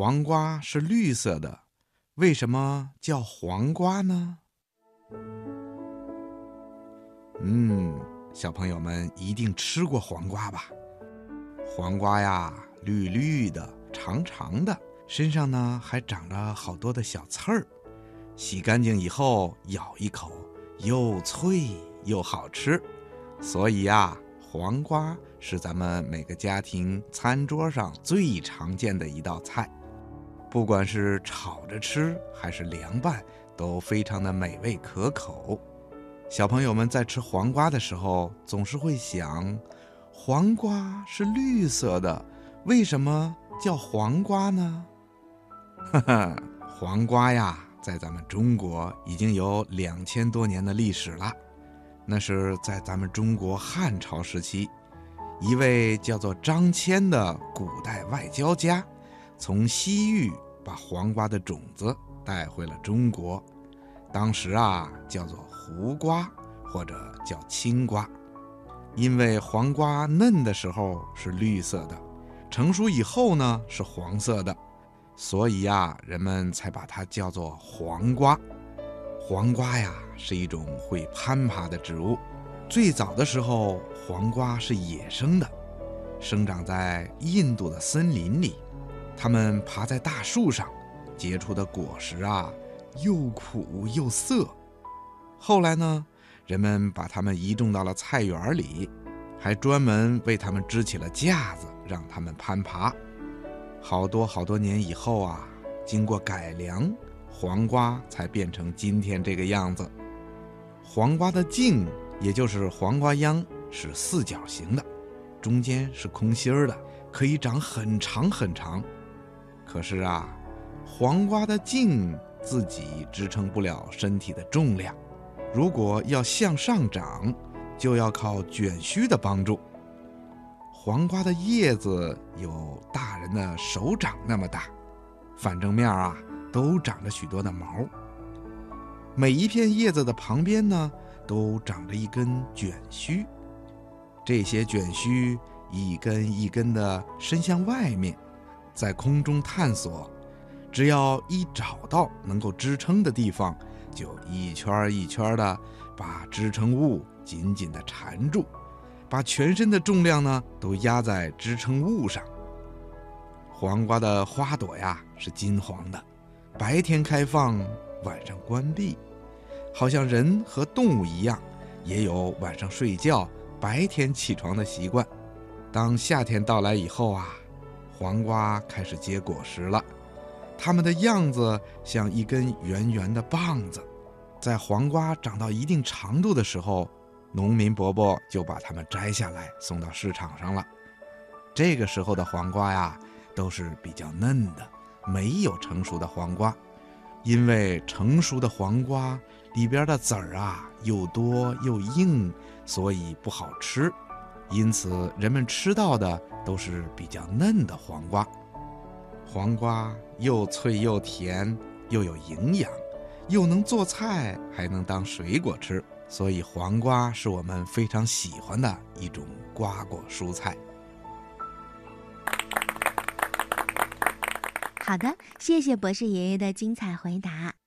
黄瓜是绿色的，为什么叫黄瓜呢？嗯，小朋友们一定吃过黄瓜吧？黄瓜呀，绿绿的，长长的，身上呢还长着好多的小刺儿。洗干净以后咬一口，又脆又好吃。所以呀，黄瓜是咱们每个家庭餐桌上最常见的一道菜。不管是炒着吃还是凉拌，都非常的美味可口。小朋友们在吃黄瓜的时候，总是会想：黄瓜是绿色的，为什么叫黄瓜呢？哈哈，黄瓜呀，在咱们中国已经有两千多年的历史了。那是在咱们中国汉朝时期，一位叫做张骞的古代外交家。从西域把黄瓜的种子带回了中国，当时啊叫做胡瓜或者叫青瓜，因为黄瓜嫩的时候是绿色的，成熟以后呢是黄色的，所以呀人们才把它叫做黄瓜。黄瓜呀是一种会攀爬的植物，最早的时候黄瓜是野生的，生长在印度的森林里。它们爬在大树上，结出的果实啊，又苦又涩。后来呢，人们把它们移种到了菜园里，还专门为它们支起了架子，让它们攀爬。好多好多年以后啊，经过改良，黄瓜才变成今天这个样子。黄瓜的茎，也就是黄瓜秧，是四角形的，中间是空心儿的，可以长很长很长。可是啊，黄瓜的茎自己支撑不了身体的重量，如果要向上长，就要靠卷须的帮助。黄瓜的叶子有大人的手掌那么大，反正面啊都长着许多的毛。每一片叶子的旁边呢，都长着一根卷须，这些卷须一根一根的伸向外面。在空中探索，只要一找到能够支撑的地方，就一圈一圈的把支撑物紧紧的缠住，把全身的重量呢都压在支撑物上。黄瓜的花朵呀是金黄的，白天开放，晚上关闭，好像人和动物一样，也有晚上睡觉、白天起床的习惯。当夏天到来以后啊。黄瓜开始结果实了，它们的样子像一根圆圆的棒子。在黄瓜长到一定长度的时候，农民伯伯就把它们摘下来送到市场上了。这个时候的黄瓜呀，都是比较嫩的，没有成熟的黄瓜。因为成熟的黄瓜里边的籽儿啊又多又硬，所以不好吃。因此，人们吃到的都是比较嫩的黄瓜。黄瓜又脆又甜，又有营养，又能做菜，还能当水果吃，所以黄瓜是我们非常喜欢的一种瓜果蔬菜。好的，谢谢博士爷爷的精彩回答。